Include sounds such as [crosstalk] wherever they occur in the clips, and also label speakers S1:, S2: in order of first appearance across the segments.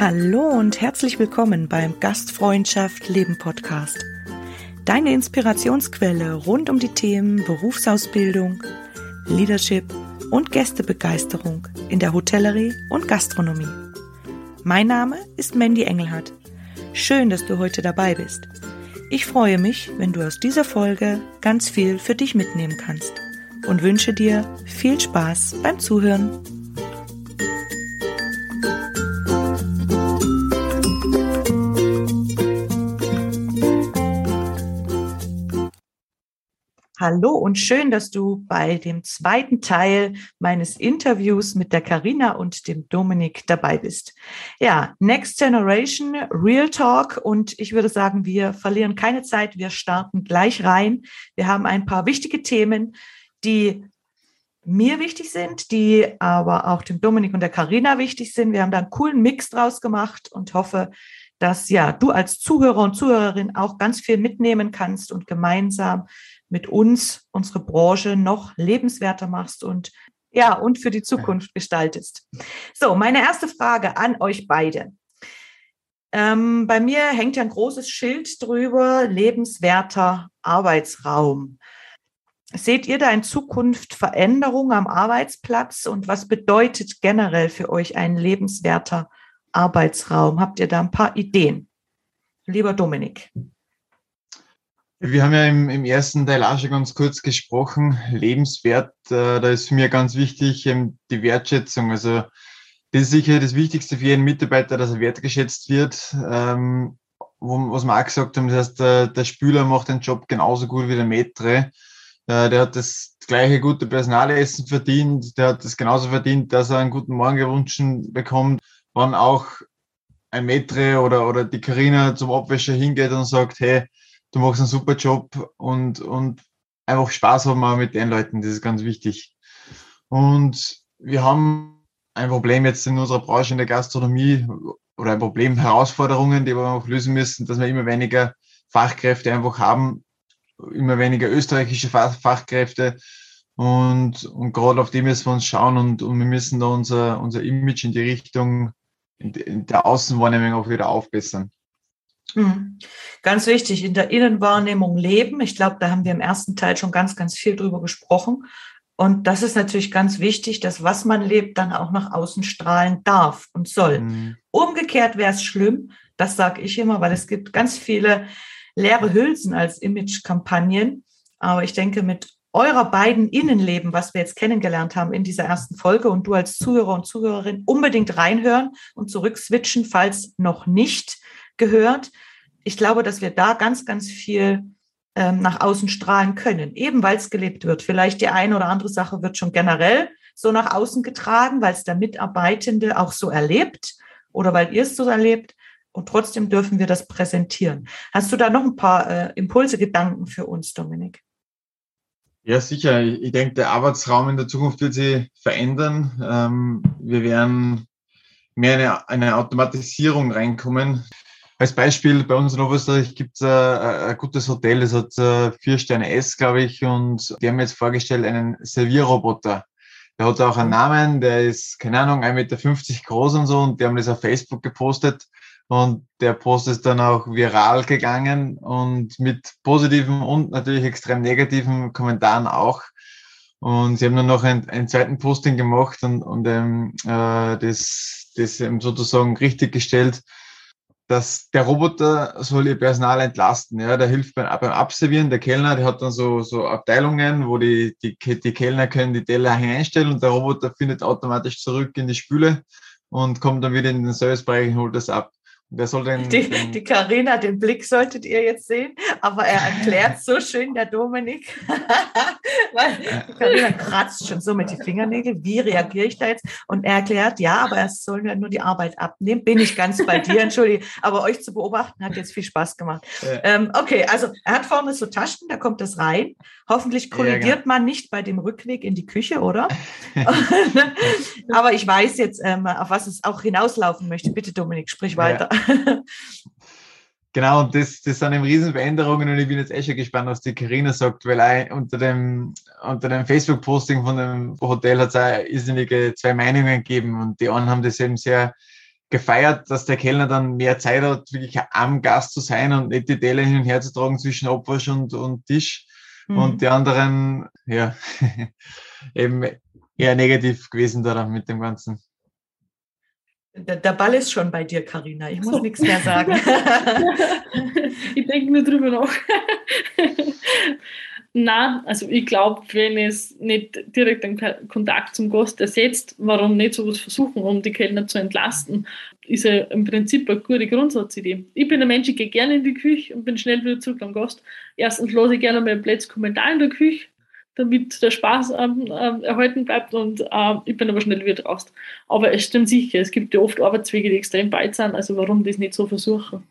S1: Hallo und herzlich willkommen beim Gastfreundschaft Leben Podcast. Deine Inspirationsquelle rund um die Themen Berufsausbildung, Leadership und Gästebegeisterung in der Hotellerie und Gastronomie. Mein Name ist Mandy Engelhardt. Schön, dass du heute dabei bist. Ich freue mich, wenn du aus dieser Folge ganz viel für dich mitnehmen kannst und wünsche dir viel Spaß beim Zuhören. Hallo und schön, dass du bei dem zweiten Teil meines Interviews mit der Karina und dem Dominik dabei bist. Ja, Next Generation, Real Talk und ich würde sagen, wir verlieren keine Zeit, wir starten gleich rein. Wir haben ein paar wichtige Themen, die mir wichtig sind, die aber auch dem Dominik und der Karina wichtig sind. Wir haben da einen coolen Mix draus gemacht und hoffe, dass ja du als Zuhörer und Zuhörerin auch ganz viel mitnehmen kannst und gemeinsam mit uns unsere Branche noch lebenswerter machst und ja, und für die Zukunft gestaltest. So, meine erste Frage an euch beide. Ähm, bei mir hängt ja ein großes Schild drüber, lebenswerter Arbeitsraum. Seht ihr da in Zukunft Veränderungen am Arbeitsplatz und was bedeutet generell für euch ein lebenswerter Arbeitsraum? Habt ihr da ein paar Ideen? Lieber Dominik.
S2: Wir haben ja im, im, ersten Teil auch schon ganz kurz gesprochen, lebenswert, äh, da ist für mich ganz wichtig ähm, die Wertschätzung. Also das ist sicher das Wichtigste für jeden Mitarbeiter, dass er wertgeschätzt wird. Ähm, was wir auch gesagt haben, das heißt, der, der Spüler macht den Job genauso gut wie der Metre. Äh, der hat das gleiche gute Personalessen verdient, der hat das genauso verdient, dass er einen guten Morgen gewünscht bekommt. Wann auch ein Metre oder, oder die Karina zum Abwäscher hingeht und sagt, hey, du machst einen super Job und, und einfach Spaß haben wir mit den Leuten, das ist ganz wichtig. Und wir haben ein Problem jetzt in unserer Branche in der Gastronomie oder ein Problem, Herausforderungen, die wir auch lösen müssen, dass wir immer weniger Fachkräfte einfach haben, immer weniger österreichische Fachkräfte. Und, und gerade auf die müssen wir uns schauen und, und wir müssen da unser, unser Image in die Richtung in der Außenwahrnehmung auch wieder aufbessern.
S1: Mhm. Ganz wichtig, in der Innenwahrnehmung leben. Ich glaube, da haben wir im ersten Teil schon ganz, ganz viel drüber gesprochen. Und das ist natürlich ganz wichtig, dass was man lebt, dann auch nach außen strahlen darf und soll. Mhm. Umgekehrt wäre es schlimm, das sage ich immer, weil es gibt ganz viele leere Hülsen als Image-Kampagnen. Aber ich denke, mit eurer beiden Innenleben, was wir jetzt kennengelernt haben in dieser ersten Folge und du als Zuhörer und Zuhörerin unbedingt reinhören und zurückswitchen, falls noch nicht gehört. Ich glaube, dass wir da ganz, ganz viel ähm, nach außen strahlen können, eben weil es gelebt wird. Vielleicht die eine oder andere Sache wird schon generell so nach außen getragen, weil es der Mitarbeitende auch so erlebt oder weil ihr es so erlebt. Und trotzdem dürfen wir das präsentieren. Hast du da noch ein paar äh, Impulse, Gedanken für uns, Dominik?
S2: Ja, sicher. Ich denke, der Arbeitsraum in der Zukunft wird sich verändern. Ähm, wir werden mehr eine, eine Automatisierung reinkommen. Als Beispiel bei uns in Oberösterreich gibt es ein, ein gutes Hotel, das hat äh, vier Sterne S, glaube ich, und die haben jetzt vorgestellt einen Servierroboter. Der hat auch einen Namen, der ist, keine Ahnung, 1,50 Meter groß und so, und die haben das auf Facebook gepostet. Und der Post ist dann auch viral gegangen und mit positiven und natürlich extrem negativen Kommentaren auch. Und sie haben dann noch einen, einen zweiten Posting gemacht und, und ähm, äh, das, das ähm, sozusagen richtig gestellt dass der Roboter soll ihr Personal entlasten. Ja, der hilft beim, beim Abservieren. Der Kellner, der hat dann so, so Abteilungen, wo die, die, die Kellner können die Teller hineinstellen und der Roboter findet automatisch zurück in die Spüle und kommt dann wieder in den Servicebereich und holt das ab.
S1: Wer soll denn, die, den, die Carina, den Blick solltet ihr jetzt sehen, aber er erklärt so schön, der Dominik. [laughs] Weil die Carina kratzt schon so mit den Fingernägeln. Wie reagiere ich da jetzt? Und er erklärt, ja, aber er soll ja nur die Arbeit abnehmen. Bin ich ganz bei dir, entschuldige. Aber euch zu beobachten hat jetzt viel Spaß gemacht. Ja. Ähm, okay, also er hat vorne so Taschen, da kommt das rein. Hoffentlich kollidiert ja, genau. man nicht bei dem Rückweg in die Küche, oder? [laughs] [laughs] aber ich weiß jetzt, ähm, auf was es auch hinauslaufen möchte. Bitte, Dominik, sprich weiter. [laughs]
S2: Genau, und das, das sind eben Riesenveränderungen und ich bin jetzt eh schon gespannt, was die Karina sagt, weil auch unter dem, unter dem Facebook-Posting von dem Hotel hat es auch irrsinnige zwei Meinungen gegeben und die einen haben das eben sehr gefeiert, dass der Kellner dann mehr Zeit hat, wirklich am Gast zu sein und nicht die Teller hin und her zu tragen zwischen Abwasch und, und Tisch. Mhm. Und die anderen, ja, [laughs] eben eher negativ gewesen da mit dem Ganzen.
S1: Der, Ball ist schon bei dir, Karina. Ich muss so. nichts mehr sagen. [laughs]
S3: ich denke nur drüber nach. Na, also ich glaube, wenn es nicht direkt den Kontakt zum Gast ersetzt, warum nicht sowas versuchen, um die Kellner zu entlasten, ist ja im Prinzip eine gute Grundsatzidee. Ich bin ein Mensch, ich gehe gerne in die Küche und bin schnell wieder zurück am Gast. Erstens lasse ich gerne mal einen Plätz Kommentar in der Küche, damit der Spaß ähm, äh, erhalten bleibt und äh, ich bin aber schnell wieder draußen. Aber es stimmt sicher, es gibt ja oft Arbeitswege, die extrem weit sind, also warum das nicht so versuchen?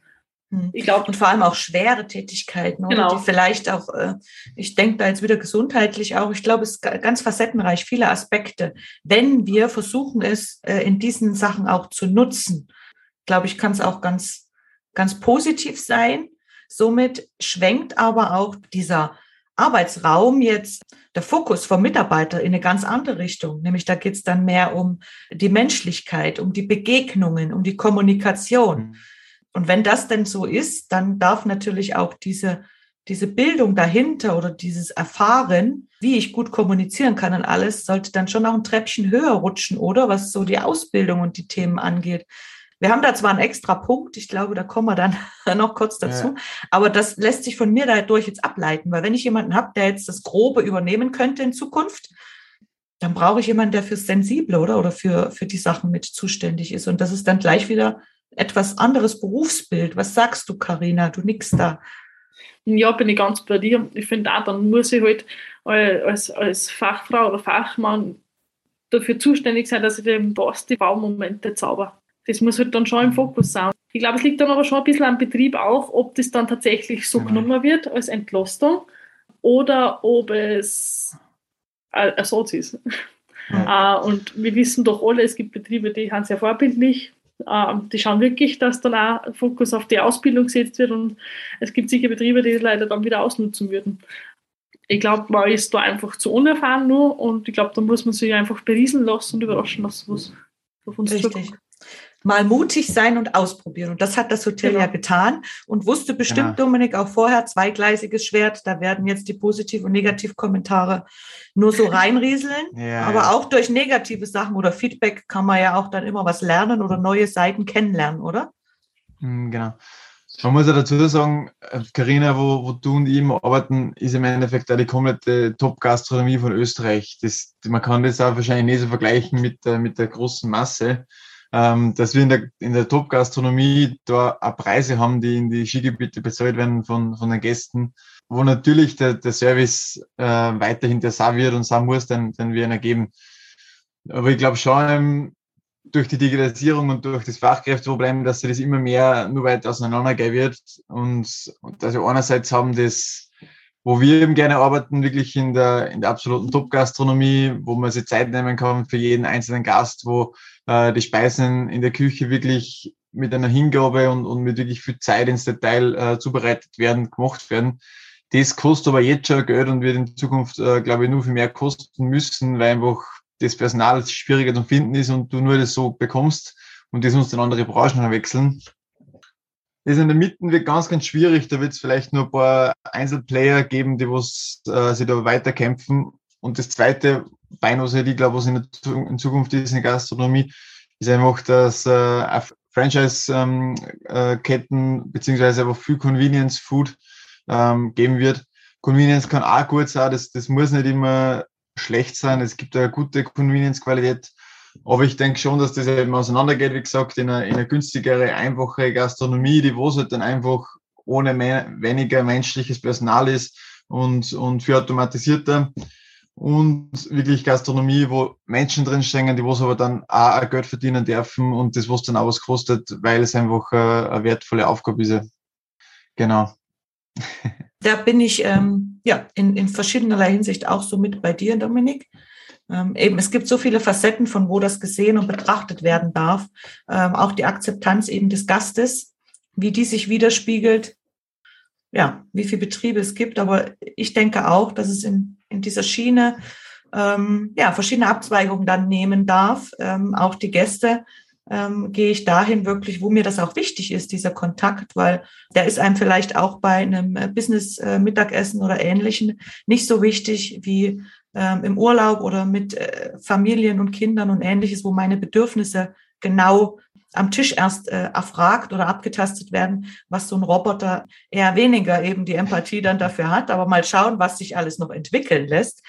S1: Hm. Ich glaube, und vor allem auch schwere Tätigkeiten, genau. die vielleicht auch, äh, ich denke da jetzt wieder gesundheitlich auch, ich glaube, es ist ganz facettenreich, viele Aspekte. Wenn wir versuchen, es äh, in diesen Sachen auch zu nutzen, glaube ich, kann es auch ganz, ganz positiv sein. Somit schwenkt aber auch dieser Arbeitsraum jetzt der Fokus vom Mitarbeiter in eine ganz andere Richtung. Nämlich da geht es dann mehr um die Menschlichkeit, um die Begegnungen, um die Kommunikation. Mhm. Und wenn das denn so ist, dann darf natürlich auch diese, diese Bildung dahinter oder dieses Erfahren, wie ich gut kommunizieren kann und alles, sollte dann schon noch ein Treppchen höher rutschen, oder? Was so die Ausbildung und die Themen angeht. Wir haben da zwar einen extra Punkt, ich glaube, da kommen wir dann [laughs] noch kurz dazu, ja. aber das lässt sich von mir dadurch jetzt ableiten, weil wenn ich jemanden habe, der jetzt das Grobe übernehmen könnte in Zukunft, dann brauche ich jemanden, der fürs Sensible oder, oder für, für die Sachen mit zuständig ist. Und das ist dann gleich wieder etwas anderes Berufsbild. Was sagst du, Karina? Du nix da.
S3: Ja, bin ich ganz bei dir. Ich finde auch, dann muss ich halt als, als Fachfrau oder Fachmann dafür zuständig sein, dass ich dem Boss die Baumomente zauber. Das muss halt dann schon im Fokus sein. Ich glaube, es liegt dann aber schon ein bisschen am Betrieb auch, ob das dann tatsächlich so genau. genommen wird als Entlastung oder ob es Ersatz ist. Ja. Uh, [laughs] und wir wissen doch alle, es gibt Betriebe, die haben sehr vorbildlich ähm, die schauen wirklich, dass dann auch Fokus auf die Ausbildung gesetzt wird und es gibt sicher Betriebe, die leider dann wieder ausnutzen würden. Ich glaube, man ist da einfach zu unerfahren nur und ich glaube, da muss man sich einfach berieseln lassen und überraschen lassen, was
S1: auf uns Richtig. zukommt mal mutig sein und ausprobieren. Und das hat das Hotel genau. ja getan und wusste bestimmt, genau. Dominik, auch vorher, zweigleisiges Schwert, da werden jetzt die Positiv- und Negativkommentare nur so reinrieseln. ja, Aber ja. auch durch negative Sachen oder Feedback kann man ja auch dann immer was lernen oder neue Seiten kennenlernen, oder?
S2: Hm, genau. Man muss ja dazu sagen, Karina, äh, wo, wo du und ich arbeiten, ist im Endeffekt auch die komplette Top-Gastronomie von Österreich. Das, man kann das auch wahrscheinlich nicht so vergleichen mit, der, mit der großen Masse ähm, dass wir in der, in der Top-Gastronomie da auch Preise haben, die in die Skigebiete bezahlt werden von, von den Gästen, wo natürlich der, der Service äh, weiterhin der sein wird und sein muss, den, den wir ihnen ergeben. Aber ich glaube schon, ähm, durch die Digitalisierung und durch das Fachkräfteproblem, dass sich das immer mehr nur weit auseinandergehen wird. Und, und also einerseits haben das, wo wir eben gerne arbeiten, wirklich in der, in der absoluten Top-Gastronomie, wo man sich Zeit nehmen kann für jeden einzelnen Gast, wo äh, die Speisen in der Küche wirklich mit einer Hingabe und, und mit wirklich viel Zeit ins Detail äh, zubereitet werden, gemacht werden. Das kostet aber jetzt schon Geld und wird in Zukunft, äh, glaube ich, nur viel mehr kosten müssen, weil einfach das Personal schwieriger zu finden ist und du nur das so bekommst und das muss dann andere Branchen wechseln. Das in der Mitte wird ganz, ganz schwierig. Da wird es vielleicht nur ein paar Einzelplayer geben, die was, äh, sich da weiterkämpfen. Und das zweite, Bein, was ich glaube, was in, in Zukunft ist in der Gastronomie, ist einfach, dass äh, Franchise-Ketten ähm, äh, beziehungsweise einfach viel Convenience Food ähm, geben wird. Convenience kann auch gut sein, das, das muss nicht immer schlecht sein. Es gibt eine gute Convenience-Qualität. Aber ich denke schon, dass das eben auseinandergeht, wie gesagt, in eine, in eine günstigere, einfache Gastronomie, die wo es halt dann einfach ohne mehr, weniger menschliches Personal ist und, und für automatisierter und wirklich Gastronomie, wo Menschen drinstehen, die was aber dann auch Geld verdienen dürfen und das, was dann auch was kostet, weil es einfach eine wertvolle Aufgabe ist. Genau.
S1: Da bin ich ähm, ja in, in verschiedenerlei Hinsicht auch so mit bei dir, Dominik. Ähm, eben, es gibt so viele Facetten, von wo das gesehen und betrachtet werden darf. Ähm, auch die Akzeptanz eben des Gastes, wie die sich widerspiegelt, ja, wie viele Betriebe es gibt. Aber ich denke auch, dass es in, in dieser Schiene ähm, ja, verschiedene Abzweigungen dann nehmen darf. Ähm, auch die Gäste ähm, gehe ich dahin wirklich, wo mir das auch wichtig ist, dieser Kontakt, weil der ist einem vielleicht auch bei einem Business-Mittagessen äh, oder Ähnlichem nicht so wichtig wie ähm, im Urlaub oder mit äh, Familien und Kindern und Ähnliches, wo meine Bedürfnisse genau am Tisch erst äh, erfragt oder abgetastet werden, was so ein Roboter eher weniger eben die Empathie dann dafür hat. Aber mal schauen, was sich alles noch entwickeln lässt.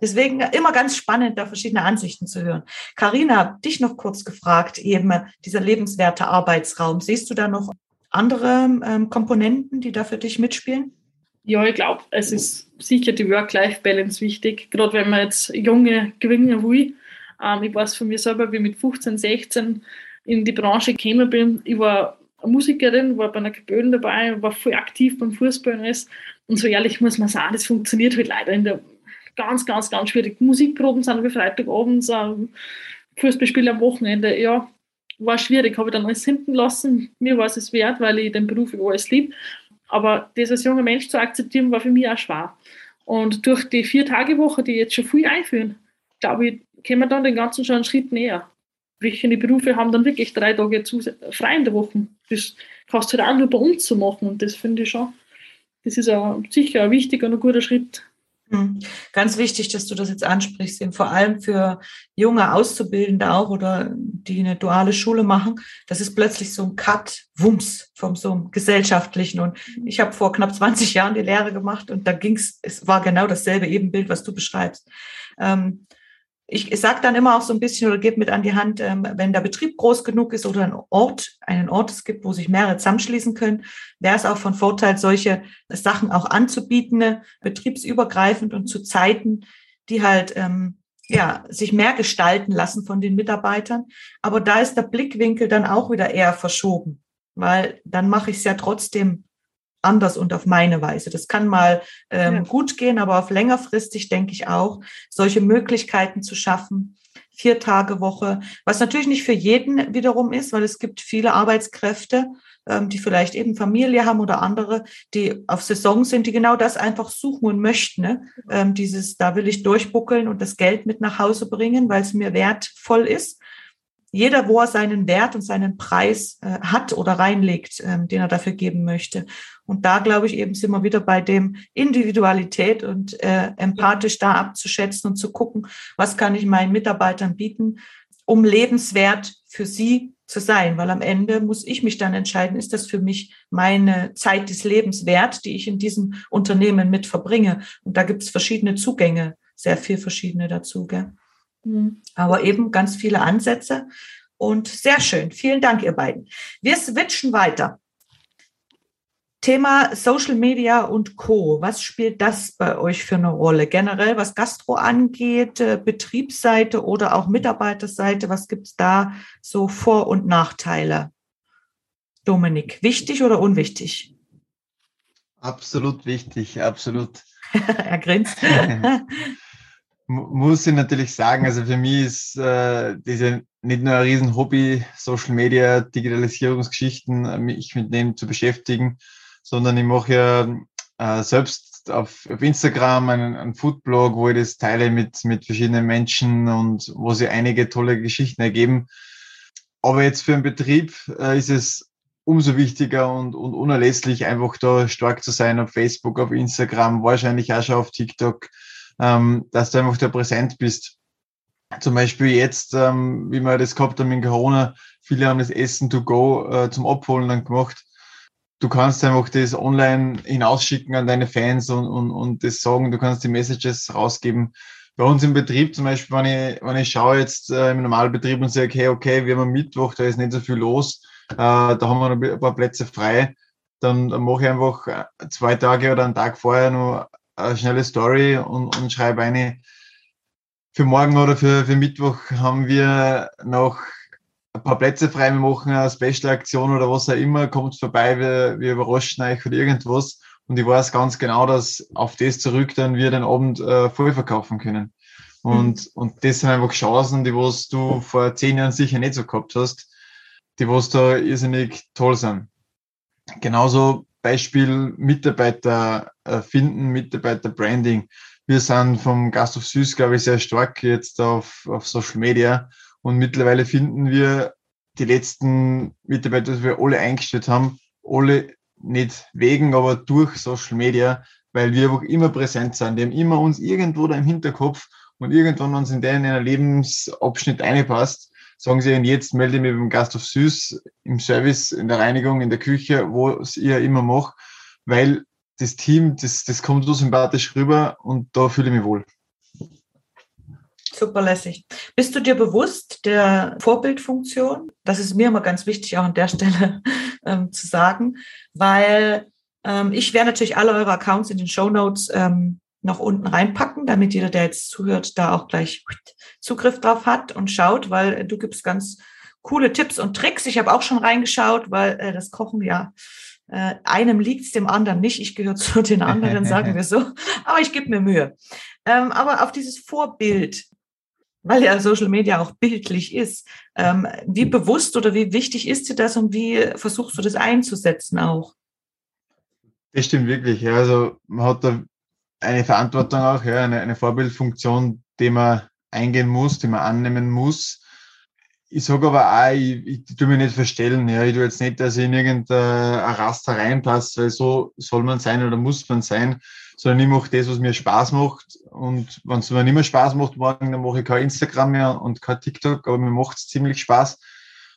S1: Deswegen immer ganz spannend, da verschiedene Ansichten zu hören. Karina, dich noch kurz gefragt, eben dieser lebenswerte Arbeitsraum. Siehst du da noch andere ähm, Komponenten, die da für dich mitspielen?
S3: Ja, ich glaube, es ist sicher die Work-Life-Balance wichtig, gerade wenn man jetzt junge gewinnen will. Ähm, ich weiß von mir selber, wie mit 15, 16 in die Branche gekommen bin. Ich war eine Musikerin, war bei einer Kapelle dabei, war voll aktiv beim Fußball und alles. Und so ehrlich muss man sagen, das funktioniert halt leider in der ganz, ganz, ganz schwierig. Musikproben sind wie Freitagabends, Fußballspiele am Wochenende, ja, war schwierig, habe ich dann alles hinten lassen. Mir war es wert, weil ich den Beruf über alles lieb. Aber das als junger Mensch zu akzeptieren, war für mich auch schwer. Und durch die Vier-Tage-Woche, die jetzt schon viel einführen, glaube ich, kommen wir dann den ganzen schon einen Schritt näher welche Berufe haben dann wirklich drei Tage frei in der Woche. Das kannst du halt auch nur bei uns so machen und das finde ich schon, das ist auch sicher ein wichtiger und ein guter Schritt.
S1: Hm. Ganz wichtig, dass du das jetzt ansprichst, vor allem für junge Auszubildende auch oder die eine duale Schule machen. Das ist plötzlich so ein Cut, Wumms vom so einem gesellschaftlichen. Und ich habe vor knapp 20 Jahren die Lehre gemacht und da ging es, es war genau dasselbe Ebenbild, was du beschreibst. Ähm, ich, ich sage dann immer auch so ein bisschen oder gebe mit an die Hand, ähm, wenn der Betrieb groß genug ist oder ein Ort, einen Ort es gibt, wo sich mehrere zusammenschließen können, wäre es auch von Vorteil, solche Sachen auch anzubieten, ne, betriebsübergreifend und zu Zeiten, die halt ähm, ja, sich mehr gestalten lassen von den Mitarbeitern. Aber da ist der Blickwinkel dann auch wieder eher verschoben, weil dann mache ich es ja trotzdem anders und auf meine Weise. Das kann mal ähm, ja. gut gehen, aber auf längerfristig denke ich auch, solche Möglichkeiten zu schaffen. Vier Tage Woche, was natürlich nicht für jeden wiederum ist, weil es gibt viele Arbeitskräfte, ähm, die vielleicht eben Familie haben oder andere, die auf Saison sind, die genau das einfach suchen und möchten. Ne? Ähm, dieses, da will ich durchbuckeln und das Geld mit nach Hause bringen, weil es mir wertvoll ist jeder, wo er seinen Wert und seinen Preis äh, hat oder reinlegt, ähm, den er dafür geben möchte. Und da glaube ich eben sind wir wieder bei dem Individualität und äh, empathisch da abzuschätzen und zu gucken, was kann ich meinen Mitarbeitern bieten, um lebenswert für sie zu sein. Weil am Ende muss ich mich dann entscheiden, ist das für mich meine Zeit des Lebens wert, die ich in diesem Unternehmen mit verbringe. Und da gibt es verschiedene Zugänge, sehr viel verschiedene dazu. Gell? Mhm. Aber eben ganz viele Ansätze und sehr schön. Vielen Dank, ihr beiden. Wir switchen weiter. Thema Social Media und Co. Was spielt das bei euch für eine Rolle? Generell, was Gastro angeht, äh, Betriebsseite oder auch Mitarbeiterseite, was gibt es da so Vor- und Nachteile? Dominik, wichtig oder unwichtig?
S2: Absolut wichtig, absolut. [laughs]
S1: er grinst. [laughs]
S2: muss ich natürlich sagen, also für mich ist äh, diese nicht nur ein riesen Hobby, Social Media, Digitalisierungsgeschichten, äh, mich mit denen zu beschäftigen, sondern ich mache ja äh, selbst auf, auf Instagram einen, einen Foodblog, wo ich das teile mit, mit verschiedenen Menschen und wo sie einige tolle Geschichten ergeben. Aber jetzt für einen Betrieb äh, ist es umso wichtiger und, und unerlässlich, einfach da stark zu sein auf Facebook, auf Instagram, wahrscheinlich auch schon auf TikTok, ähm, dass du einfach da präsent bist. Zum Beispiel jetzt, ähm, wie wir das gehabt haben in Corona, viele haben das Essen to go äh, zum Abholen dann gemacht. Du kannst einfach das online hinausschicken an deine Fans und, und, und das sagen, du kannst die Messages rausgeben. Bei uns im Betrieb zum Beispiel, wenn ich, wenn ich schaue jetzt äh, im Normalbetrieb und sage, okay, okay, wir haben Mittwoch, da ist nicht so viel los, äh, da haben wir noch ein paar Plätze frei, dann, dann mache ich einfach äh, zwei Tage oder einen Tag vorher nur eine schnelle Story und, und schreibe eine, für morgen oder für, für Mittwoch haben wir noch ein paar Plätze frei, wir machen eine Special-Aktion oder was auch immer, kommt vorbei, wir, wir überraschen euch oder irgendwas. Und ich weiß ganz genau, dass auf das zurück dann wir den Abend äh, voll verkaufen können. Und, mhm. und das sind einfach Chancen, die was du vor zehn Jahren sicher nicht so gehabt hast, die was da irrsinnig toll sind. Genauso Beispiel Mitarbeiter äh, finden, Mitarbeiter Branding. Wir sind vom Gast of Süß, glaube ich, sehr stark jetzt auf, auf Social Media und mittlerweile finden wir die letzten Mitarbeiter, die wir alle eingestellt haben, alle nicht wegen, aber durch Social Media, weil wir einfach immer präsent sind. Die haben immer uns irgendwo da im Hinterkopf und irgendwann uns in den in Lebensabschnitt einpasst, sagen sie, und jetzt melde ich mich beim Gast auf Süß im Service, in der Reinigung, in der Küche, wo es ihr immer macht, weil das Team, das, das kommt so sympathisch rüber und da fühle ich mich wohl.
S1: Super lässig. Bist du dir bewusst der Vorbildfunktion? Das ist mir immer ganz wichtig, auch an der Stelle [laughs] ähm, zu sagen, weil ähm, ich werde natürlich alle eure Accounts in den Show Notes ähm, noch unten reinpacken, damit jeder, der jetzt zuhört, da auch gleich Zugriff drauf hat und schaut, weil du gibst ganz coole Tipps und Tricks. Ich habe auch schon reingeschaut, weil äh, das Kochen ja äh, einem liegt dem anderen nicht. Ich gehöre [laughs] zu den anderen, sagen wir so. Aber ich gebe mir Mühe. Ähm, aber auf dieses Vorbild, weil ja Social Media auch bildlich ist, ähm, wie bewusst oder wie wichtig ist dir das und wie versuchst du das einzusetzen auch?
S2: Das stimmt wirklich. Also man hat da eine Verantwortung auch, ja, eine, eine Vorbildfunktion, die man eingehen muss, die man annehmen muss. Ich sage aber auch, ich, ich tue mich nicht verstellen. Ja. Ich tue jetzt nicht, dass ich in irgendein Raster reinpasse, weil so soll man sein oder muss man sein, sondern ich mache das, was mir Spaß macht. Und wenn es mir nicht mehr Spaß macht morgen, dann mache ich kein Instagram mehr und kein TikTok, aber mir macht es ziemlich Spaß.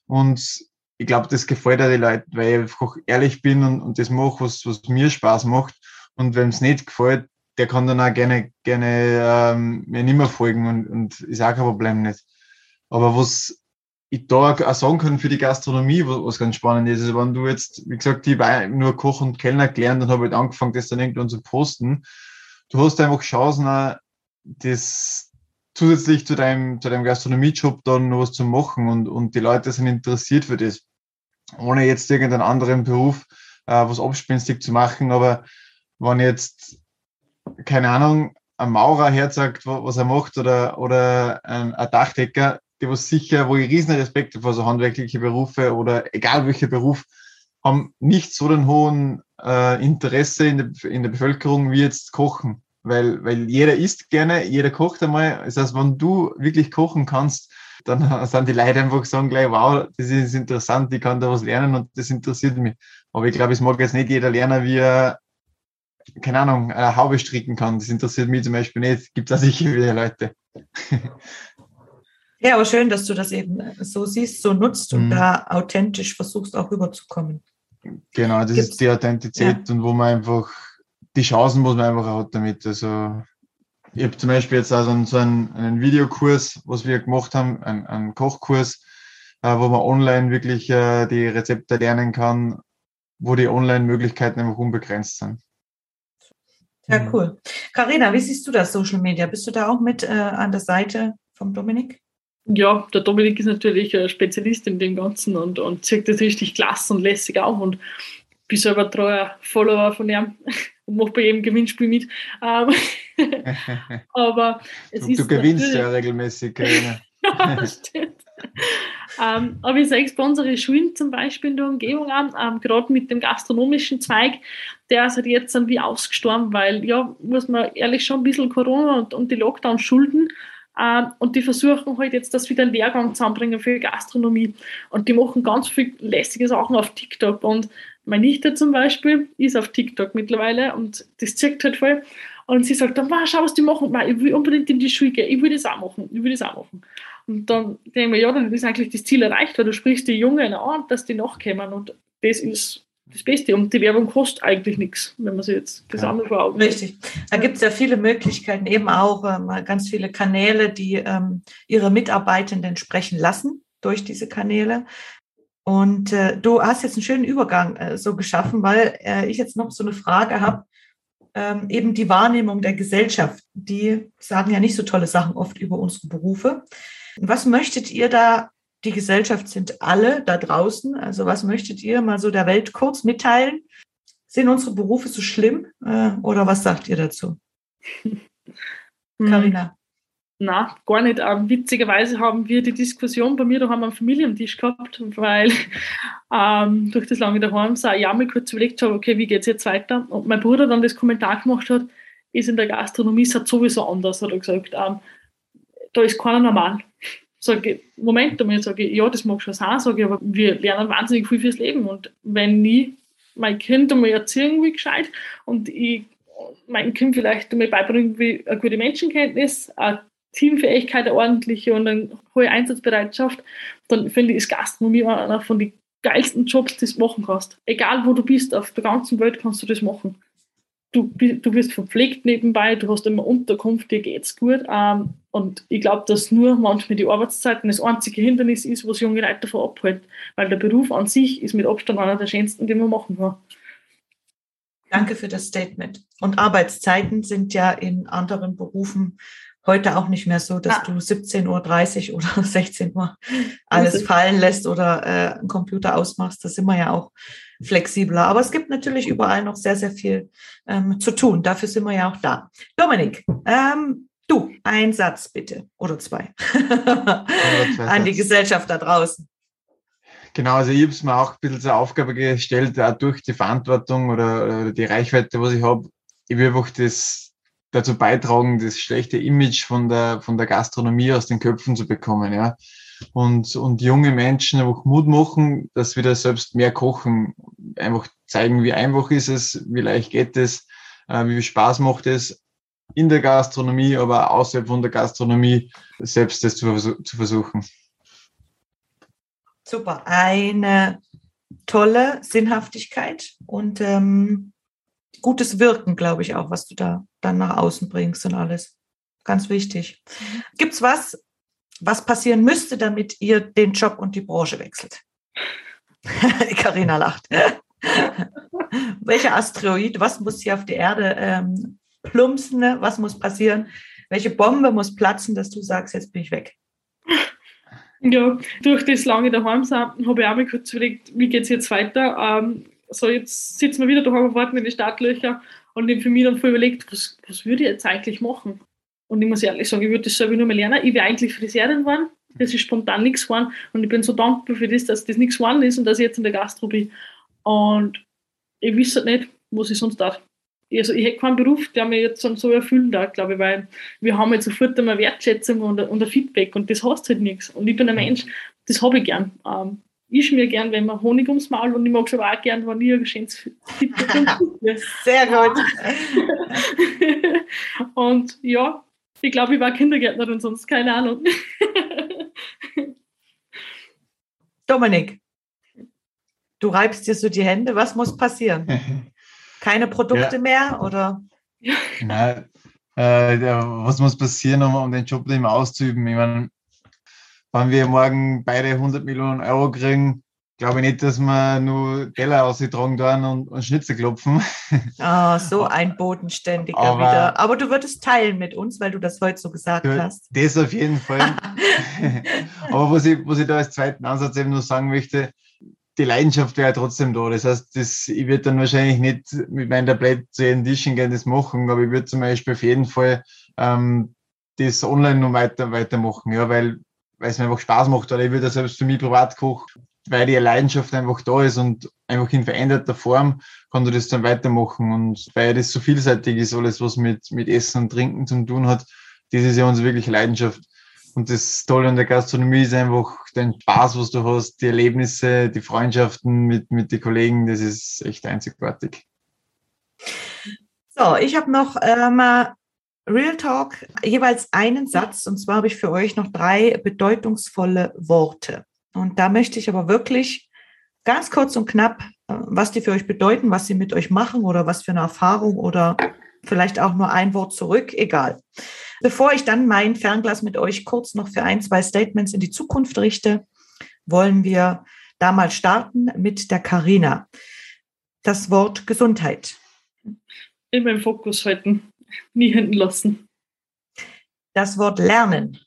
S2: Und ich glaube, das gefällt auch den Leuten, weil ich einfach ehrlich bin und, und das mache, was, was mir Spaß macht. Und wenn es nicht gefällt, der kann dann auch gerne, gerne ähm, mir nicht mehr folgen und, und ist auch kein Problem nicht. Aber was ich da auch sagen kann für die Gastronomie, was, ganz spannend ist, also wenn du jetzt, wie gesagt, ich war nur Koch und Kellner gelernt und habe halt angefangen, das dann irgendwann zu posten, du hast einfach Chancen, das zusätzlich zu deinem, zu deinem Gastronomiejob dann noch was zu machen und, und die Leute sind interessiert für das. Ohne jetzt irgendeinen anderen Beruf äh, was abspenstig zu machen, aber wenn jetzt keine Ahnung, ein Maurer herzagt, was er macht, oder, oder ein, ein Dachdecker, die was sicher, wo ich riesen Respekt vor so handwerkliche Berufe oder egal welcher Beruf, haben nicht so den hohen äh, Interesse in der, in der Bevölkerung wie jetzt Kochen. Weil, weil jeder isst gerne, jeder kocht einmal. Das heißt, wenn du wirklich kochen kannst, dann [laughs] sind die Leute einfach sagen gleich, wow, das ist interessant, ich kann da was lernen und das interessiert mich. Aber ich glaube, es mag jetzt nicht jeder lernen, wie er keine Ahnung, eine Haube stricken kann. Das interessiert mich zum Beispiel nicht. Gibt es sicher wieder Leute.
S1: Ja, aber schön, dass du das eben so siehst, so nutzt und mhm. da authentisch versuchst auch rüberzukommen.
S2: Genau, das Gibt's? ist die Authentizität ja. und wo man einfach die Chancen muss man einfach hat damit. Also ich habe zum Beispiel jetzt also so einen, einen Videokurs, was wir gemacht haben, einen, einen Kochkurs, äh, wo man online wirklich äh, die Rezepte lernen kann, wo die Online-Möglichkeiten einfach unbegrenzt sind.
S1: Ja, mhm. cool. Karina, wie siehst du das Social Media? Bist du da auch mit äh, an der Seite vom Dominik?
S3: Ja, der Dominik ist natürlich ein Spezialist in dem Ganzen und, und zieht das richtig klasse und lässig auf und bin selber treuer Follower von ihm [laughs] und mache bei jedem Gewinnspiel mit. Ähm, [laughs] [laughs] aber es
S2: du, ist. Du gewinnst ja regelmäßig, Karina. ja,
S3: stimmt. Ähm, aber ich sehe bei unseren Schulen zum Beispiel in der Umgebung an, ähm, gerade mit dem gastronomischen Zweig, der ist halt jetzt dann wie ausgestorben, weil, ja, muss man ehrlich schon ein bisschen Corona und, und die Lockdown schulden. Ähm, und die versuchen halt jetzt, das wieder einen Lehrgang zusammenbringen für Gastronomie. Und die machen ganz viel lässige Sachen auf TikTok. Und meine Nichte zum Beispiel ist auf TikTok mittlerweile und das zirkt halt voll. Und sie sagt dann, schau, was die machen. Ich will unbedingt in die Schule gehen. Ich will das auch machen. Ich will das auch machen. Und dann denke ich mir, ja, dann ist eigentlich das Ziel erreicht, weil du sprichst die Jungen an, dass die nachkommen. Und das ist das Beste. Und die Werbung kostet eigentlich nichts, wenn man sich jetzt das ja. andere vor Augen
S1: Richtig. Da gibt es ja viele Möglichkeiten, eben auch ähm, ganz viele Kanäle, die ähm, ihre Mitarbeitenden sprechen lassen durch diese Kanäle. Und äh, du hast jetzt einen schönen Übergang äh, so geschaffen, weil äh, ich jetzt noch so eine Frage habe, ähm, eben die Wahrnehmung der Gesellschaft. Die sagen ja nicht so tolle Sachen oft über unsere Berufe. Was möchtet ihr da? Die Gesellschaft sind alle da draußen. Also was möchtet ihr mal so der Welt kurz mitteilen? Sind unsere Berufe so schlimm? Äh, oder was sagt ihr dazu? [laughs]
S3: Carina? na, gar nicht. Ähm, witzigerweise haben wir die Diskussion bei mir daheim am Familientisch gehabt, weil [laughs] ähm, durch das lange daheim sein, ja mal kurz überlegt habe, okay, wie geht es jetzt weiter? Und mein Bruder dann das Kommentar gemacht hat, ist in der Gastronomie ist sowieso anders, hat er gesagt. Ähm, da ist keiner normal. Sage ich, Moment einmal, sage ich, ja, das mag schon sein, sage ich, aber wir lernen wahnsinnig viel fürs Leben. Und wenn nie mein Kind einmal erziehen wie gescheit und ich mein Kind vielleicht einmal beibringen wie eine gute Menschenkenntnis, eine Teamfähigkeit, eine ordentliche und eine hohe Einsatzbereitschaft, dann finde ich, ist Gastronomie einer von den geilsten Jobs, die du machen kannst. Egal wo du bist, auf der ganzen Welt kannst du das machen. Du, du wirst verpflegt nebenbei, du hast immer Unterkunft, dir geht's gut. Ähm, und ich glaube, dass nur manchmal die Arbeitszeiten das einzige Hindernis ist, was junge Leute davon abhält. Weil der Beruf an sich ist mit Abstand einer der schönsten, den man machen kann.
S1: Danke für das Statement. Und Arbeitszeiten sind ja in anderen Berufen heute auch nicht mehr so, dass ja. du 17.30 Uhr oder [laughs] 16 Uhr alles fallen lässt oder äh, einen Computer ausmachst. Da sind wir ja auch flexibler. Aber es gibt natürlich überall noch sehr, sehr viel ähm, zu tun. Dafür sind wir ja auch da. Dominik, ähm, du, ein Satz bitte oder zwei [laughs] an die Gesellschaft da draußen.
S2: Genau, also ich habe es mir auch ein bisschen zur Aufgabe gestellt, auch durch die Verantwortung oder, oder die Reichweite, was ich habe. Ich will einfach das dazu beitragen, das schlechte Image von der, von der Gastronomie aus den Köpfen zu bekommen, ja. Und, und junge Menschen einfach Mut machen, dass wir da selbst mehr kochen, einfach zeigen, wie einfach ist es, wie leicht geht es, äh, wie viel Spaß macht es in der Gastronomie, aber außerhalb von der Gastronomie selbst das zu, zu versuchen.
S1: Super, eine tolle Sinnhaftigkeit und ähm, gutes Wirken, glaube ich auch, was du da dann nach außen bringst und alles. Ganz wichtig. Gibt es was, was passieren müsste, damit ihr den Job und die Branche wechselt? [laughs] Karina lacht. [laughs] Welcher Asteroid, was muss hier auf die Erde ähm, plumpsen? Was muss passieren? Welche Bombe muss platzen, dass du sagst, jetzt bin ich weg? [laughs]
S3: Ja, durch das lange daheim sein, habe ich auch mal kurz überlegt, wie geht es jetzt weiter? Ähm, so, jetzt sitzen wir wieder daheim und warten in die Startlöcher und ich für mich dann voll überlegt, was, was würde ich jetzt eigentlich machen? Und ich muss ehrlich sagen, ich würde das selber nur mal lernen. Ich wäre eigentlich Friseurin geworden, das ist spontan nichts geworden und ich bin so dankbar für das, dass das nichts geworden ist und dass ich jetzt in der Gastro bin. Und ich wüsste nicht, was ich sonst darf also ich hätte keinen Beruf, der mir jetzt so erfüllen darf, glaube ich, weil wir haben jetzt sofort einmal Wertschätzung und, und ein Feedback und das heißt halt nichts. Und ich bin ein Mensch, das habe ich gern. Ähm, ich mir gern, wenn man Honig ums Maul und ich mag es aber auch gern, wenn ich ein schönes Feedback [laughs]
S1: Sehr gut. [laughs]
S3: und ja, ich glaube, ich war Kindergärtnerin sonst, keine Ahnung. [laughs]
S1: Dominik, du reibst dir so die Hände, was muss passieren? [laughs] Keine Produkte ja. mehr oder? [laughs]
S2: Nein, äh, was muss passieren, um, um den Job immer auszuüben? Ich meine, wenn wir morgen beide 100 Millionen Euro kriegen, glaube ich nicht, dass wir nur Teller ausgetragen werden und, und Schnitzel klopfen.
S1: Oh, so ein bodenständiger aber, wieder. Aber du würdest teilen mit uns, weil du das heute so gesagt hast.
S2: Das auf jeden Fall. [laughs] aber was ich, was ich da als zweiten Ansatz eben nur sagen möchte, die Leidenschaft wäre trotzdem da. Das heißt, das, ich würde dann wahrscheinlich nicht mit meinem Tablet zu jedem Tischen gerne das machen, aber ich würde zum Beispiel auf jeden Fall ähm, das online noch weiter, weitermachen, ja, weil, weil es mir einfach Spaß macht. Oder ich würde selbst für mich privat kochen, weil die Leidenschaft einfach da ist und einfach in veränderter Form kann du das dann weitermachen. Und weil das so vielseitig ist, alles, was mit, mit Essen und Trinken zu tun hat, das ist ja unsere wirkliche Leidenschaft. Und das Tolle an der Gastronomie ist einfach den Spaß, was du hast, die Erlebnisse, die Freundschaften mit, mit den Kollegen, das ist echt einzigartig.
S1: So, ich habe noch ähm, Real Talk, jeweils einen Satz. Und zwar habe ich für euch noch drei bedeutungsvolle Worte. Und da möchte ich aber wirklich ganz kurz und knapp, äh, was die für euch bedeuten, was sie mit euch machen oder was für eine Erfahrung oder vielleicht auch nur ein Wort zurück, egal. Bevor ich dann mein Fernglas mit euch kurz noch für ein, zwei Statements in die Zukunft richte, wollen wir da mal starten mit der Karina. Das Wort Gesundheit.
S3: Immer im Fokus halten, nie hinten lassen.
S1: Das Wort Lernen.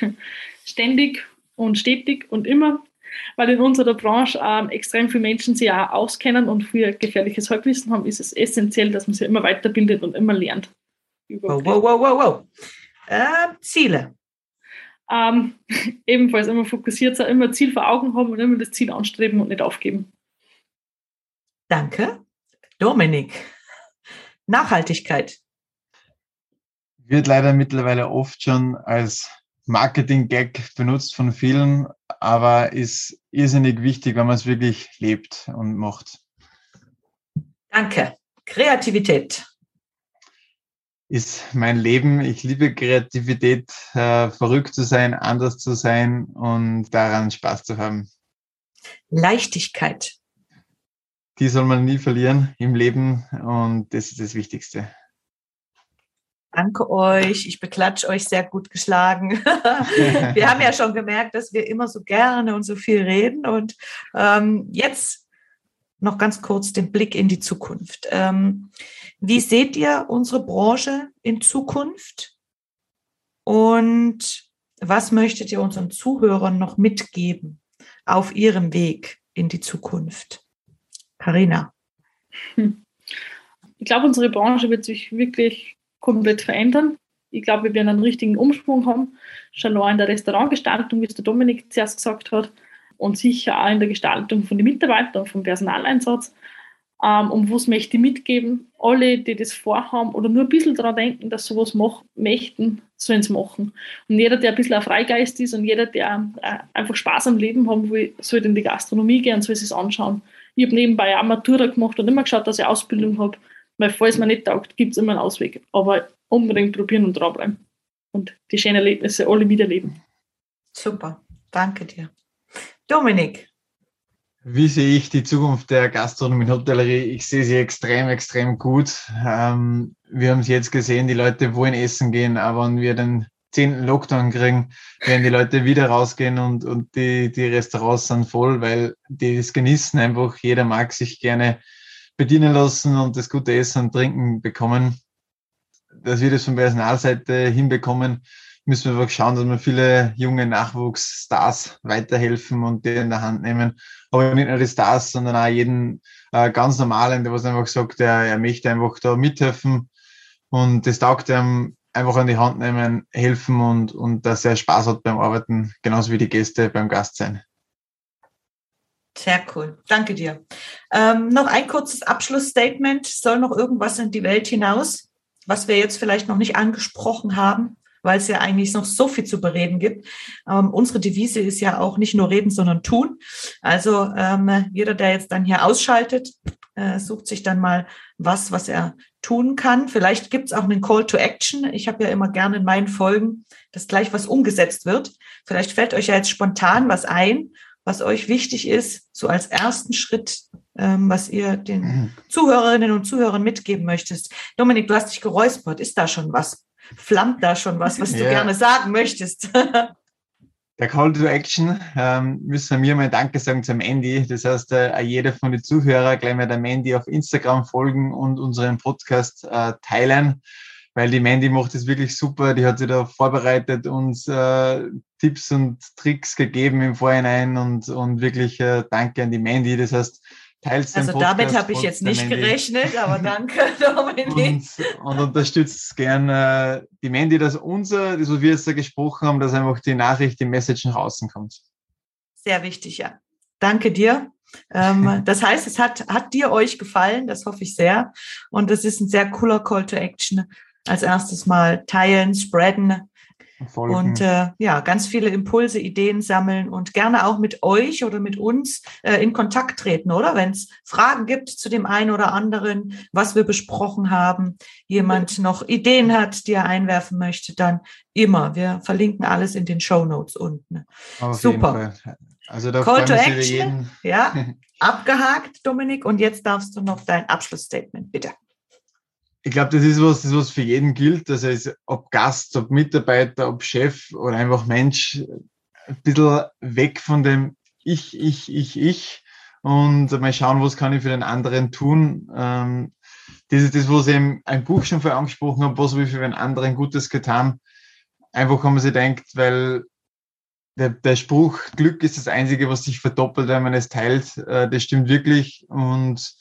S1: [laughs]
S3: Ständig und stetig und immer, weil in unserer Branche ähm, extrem viele Menschen sich auch auskennen und viel gefährliches Halbwissen haben, ist es essentiell, dass man sich immer weiterbildet und immer lernt.
S1: Wow, wow, wow, wow, wow. Äh, Ziele.
S3: Ähm, [laughs] ebenfalls immer fokussiert sein, immer Ziel vor Augen haben und immer das Ziel anstreben und nicht aufgeben.
S1: Danke. Dominik, Nachhaltigkeit.
S2: Wird leider mittlerweile oft schon als Marketing-Gag benutzt von vielen, aber ist irrsinnig wichtig, wenn man es wirklich lebt und macht.
S1: Danke. Kreativität.
S2: Ist mein Leben. Ich liebe Kreativität, äh, verrückt zu sein, anders zu sein und daran Spaß zu haben.
S1: Leichtigkeit.
S2: Die soll man nie verlieren im Leben und das ist das Wichtigste.
S1: Danke euch. Ich beklatsche euch sehr gut geschlagen. [laughs] wir haben ja schon gemerkt, dass wir immer so gerne und so viel reden. Und ähm, jetzt noch ganz kurz den Blick in die Zukunft. Ähm, wie seht ihr unsere Branche in Zukunft? Und was möchtet ihr unseren Zuhörern noch mitgeben auf ihrem Weg in die Zukunft? Karina.
S3: Ich glaube, unsere Branche wird sich wirklich komplett verändern. Ich glaube, wir werden einen richtigen Umschwung haben, schon auch in der Restaurantgestaltung, wie es der Dominik zuerst gesagt hat, und sicher auch in der Gestaltung von den Mitarbeitern und vom Personaleinsatz. Ähm, und was möchte ich mitgeben? Alle, die das vorhaben oder nur ein bisschen daran denken, dass sie sowas machen möchten, sollen es machen. Und jeder, der ein bisschen ein Freigeist ist und jeder, der äh, einfach Spaß am Leben haben will, soll in die Gastronomie gehen, soll sich anschauen. Ich habe nebenbei auch Matura gemacht und immer geschaut, dass ich Ausbildung habe, weil falls man nicht taugt, gibt es immer einen Ausweg. Aber unbedingt probieren und dranbleiben. Und die schönen Erlebnisse alle wiederleben.
S1: Super, danke dir. Dominik.
S2: Wie sehe ich die Zukunft der Gastronomie und Hotellerie? Ich sehe sie extrem, extrem gut. Ähm, wir haben es jetzt gesehen, die Leute wollen essen gehen, aber wenn wir den zehnten Lockdown kriegen, werden die Leute wieder rausgehen und, und die, die Restaurants sind voll, weil die das genießen einfach. Jeder mag sich gerne bedienen lassen und das gute Essen und Trinken bekommen. Dass wir das von Personalseite hinbekommen, müssen wir einfach schauen, dass wir viele junge Nachwuchsstars weiterhelfen und die in der Hand nehmen. Aber nicht nur die Stars, sondern auch jeden äh, ganz normalen, der was einfach sagt, er, er möchte einfach da mithelfen und das taugt ihm einfach an die Hand nehmen, helfen und, und dass er Spaß hat beim Arbeiten, genauso wie die Gäste beim Gast sein.
S1: Sehr cool. Danke dir. Ähm, noch ein kurzes Abschlussstatement. Soll noch irgendwas in die Welt hinaus, was wir jetzt vielleicht noch nicht angesprochen haben, weil es ja eigentlich noch so viel zu bereden gibt. Ähm, unsere Devise ist ja auch nicht nur reden, sondern tun. Also ähm, jeder, der jetzt dann hier ausschaltet, äh, sucht sich dann mal was, was er tun kann. Vielleicht gibt es auch einen Call to Action. Ich habe ja immer gerne in meinen Folgen, dass gleich was umgesetzt wird. Vielleicht fällt euch ja jetzt spontan was ein was euch wichtig ist, so als ersten Schritt, ähm, was ihr den. Zuhörerinnen und Zuhörern mitgeben möchtest. Dominik, du hast dich geräuspert. Ist da schon was? Flammt da schon was, was du ja. gerne sagen möchtest? [laughs]
S2: Der Call to Action ähm, müssen wir mal Danke sagen zum Mandy. Das heißt, äh, jeder von den Zuhörern gleich mal der Mandy auf Instagram folgen und unseren Podcast äh, teilen weil die Mandy macht das wirklich super. Die hat sich da vorbereitet, uns äh, Tipps und Tricks gegeben im Vorhinein und, und wirklich äh, danke an die Mandy. Das heißt, teils
S1: Also Podcast, damit habe ich jetzt nicht gerechnet, aber [laughs] danke, [laughs] Dominik.
S2: Und, und unterstützt gern äh, die Mandy, dass unser, das, was wir jetzt da gesprochen haben, dass einfach die Nachricht, die Message nach außen kommt.
S1: Sehr wichtig, ja. Danke dir. Ähm, [laughs] das heißt, es hat, hat dir euch gefallen, das hoffe ich sehr. Und es ist ein sehr cooler Call to Action als erstes mal teilen, spreaden Folgen. und äh, ja, ganz viele Impulse, Ideen sammeln und gerne auch mit euch oder mit uns äh, in Kontakt treten, oder? Wenn es Fragen gibt zu dem einen oder anderen, was wir besprochen haben, jemand noch Ideen hat, die er einwerfen möchte, dann immer. Wir verlinken alles in den Show Notes unten. Auf Super. Also da Call to Action, ja, [laughs] abgehakt, Dominik. Und jetzt darfst du noch dein Abschlussstatement, bitte.
S2: Ich glaube, das ist was, das was für jeden gilt. Das heißt, ob Gast, ob Mitarbeiter, ob Chef oder einfach Mensch, ein bisschen weg von dem Ich, Ich, Ich, Ich und mal schauen, was kann ich für den anderen tun. Ähm, das ist das, was ich ein Buch schon vorher angesprochen habe, was habe ich für den anderen Gutes getan. Einfach, wenn man sich denkt, weil der, der Spruch, Glück ist das Einzige, was sich verdoppelt, wenn man es teilt, äh, das stimmt wirklich und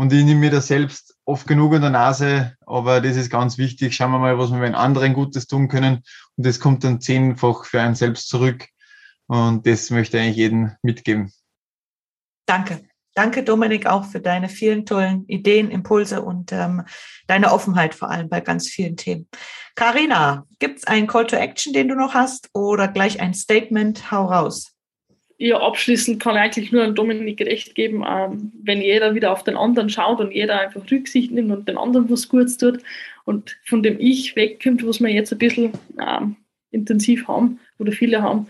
S2: und ich nehme mir da selbst oft genug an der Nase, aber das ist ganz wichtig. Schauen wir mal, was wir mit anderen Gutes tun können. Und das kommt dann zehnfach für einen selbst zurück. Und das möchte ich eigentlich jedem mitgeben.
S1: Danke. Danke, Dominik, auch für deine vielen tollen Ideen, Impulse und ähm, deine Offenheit vor allem bei ganz vielen Themen. Karina, gibt es einen Call to Action, den du noch hast oder gleich ein Statement? Hau raus.
S3: Ja, abschließend kann ich eigentlich nur an Dominik recht geben, ähm, wenn jeder wieder auf den anderen schaut und jeder einfach Rücksicht nimmt und den anderen was Gutes tut und von dem Ich wegkommt, was wir jetzt ein bisschen ähm, intensiv haben oder viele haben,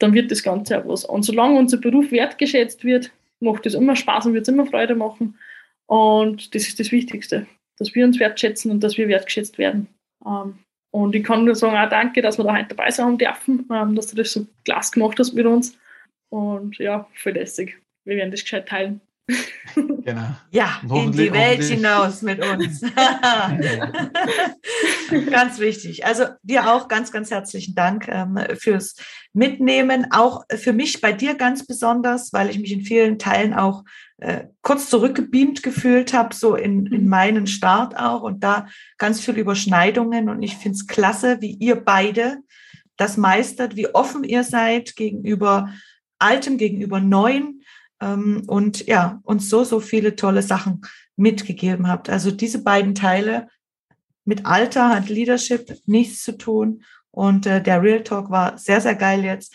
S3: dann wird das Ganze auch was. Und solange unser Beruf wertgeschätzt wird, macht es immer Spaß und wird es immer Freude machen. Und das ist das Wichtigste, dass wir uns wertschätzen und dass wir wertgeschätzt werden. Ähm, und ich kann nur sagen, auch danke, dass wir da heute dabei sein dürfen, ähm, dass du das so klasse gemacht hast mit uns. Und ja, voll lässig. Wir werden das gescheit teilen. [laughs]
S1: Genau. Ja, in die Welt hinaus mit uns. [laughs] [laughs] ganz wichtig. Also dir auch ganz, ganz herzlichen Dank ähm, fürs Mitnehmen. Auch für mich bei dir ganz besonders, weil ich mich in vielen Teilen auch äh, kurz zurückgebeamt gefühlt habe, so in, in mhm. meinen Start auch und da ganz viel Überschneidungen. Und ich finde es klasse, wie ihr beide das meistert, wie offen ihr seid gegenüber Altem, gegenüber Neuen ähm, und ja, uns so, so viele tolle Sachen mitgegeben habt. Also diese beiden Teile mit Alter hat Leadership nichts zu tun und äh, der Real Talk war sehr, sehr geil jetzt.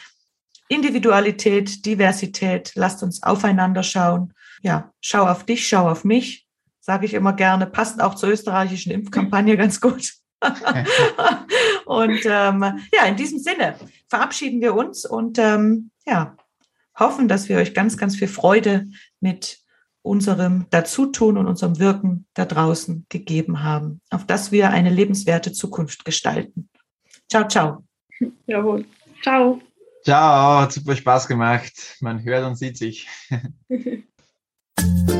S1: Individualität, Diversität, lasst uns aufeinander schauen. Ja, schau auf dich, schau auf mich, sage ich immer gerne. Passt auch zur österreichischen Impfkampagne ganz gut. [laughs] und ähm, ja, in diesem Sinne verabschieden wir uns und ähm, ja, hoffen, dass wir euch ganz, ganz viel Freude mit unserem Dazutun und unserem Wirken da draußen gegeben haben, auf dass wir eine lebenswerte Zukunft gestalten. Ciao, ciao. [laughs]
S3: Jawohl. Ciao.
S2: Ciao, hat super Spaß gemacht. Man hört und sieht sich. [laughs]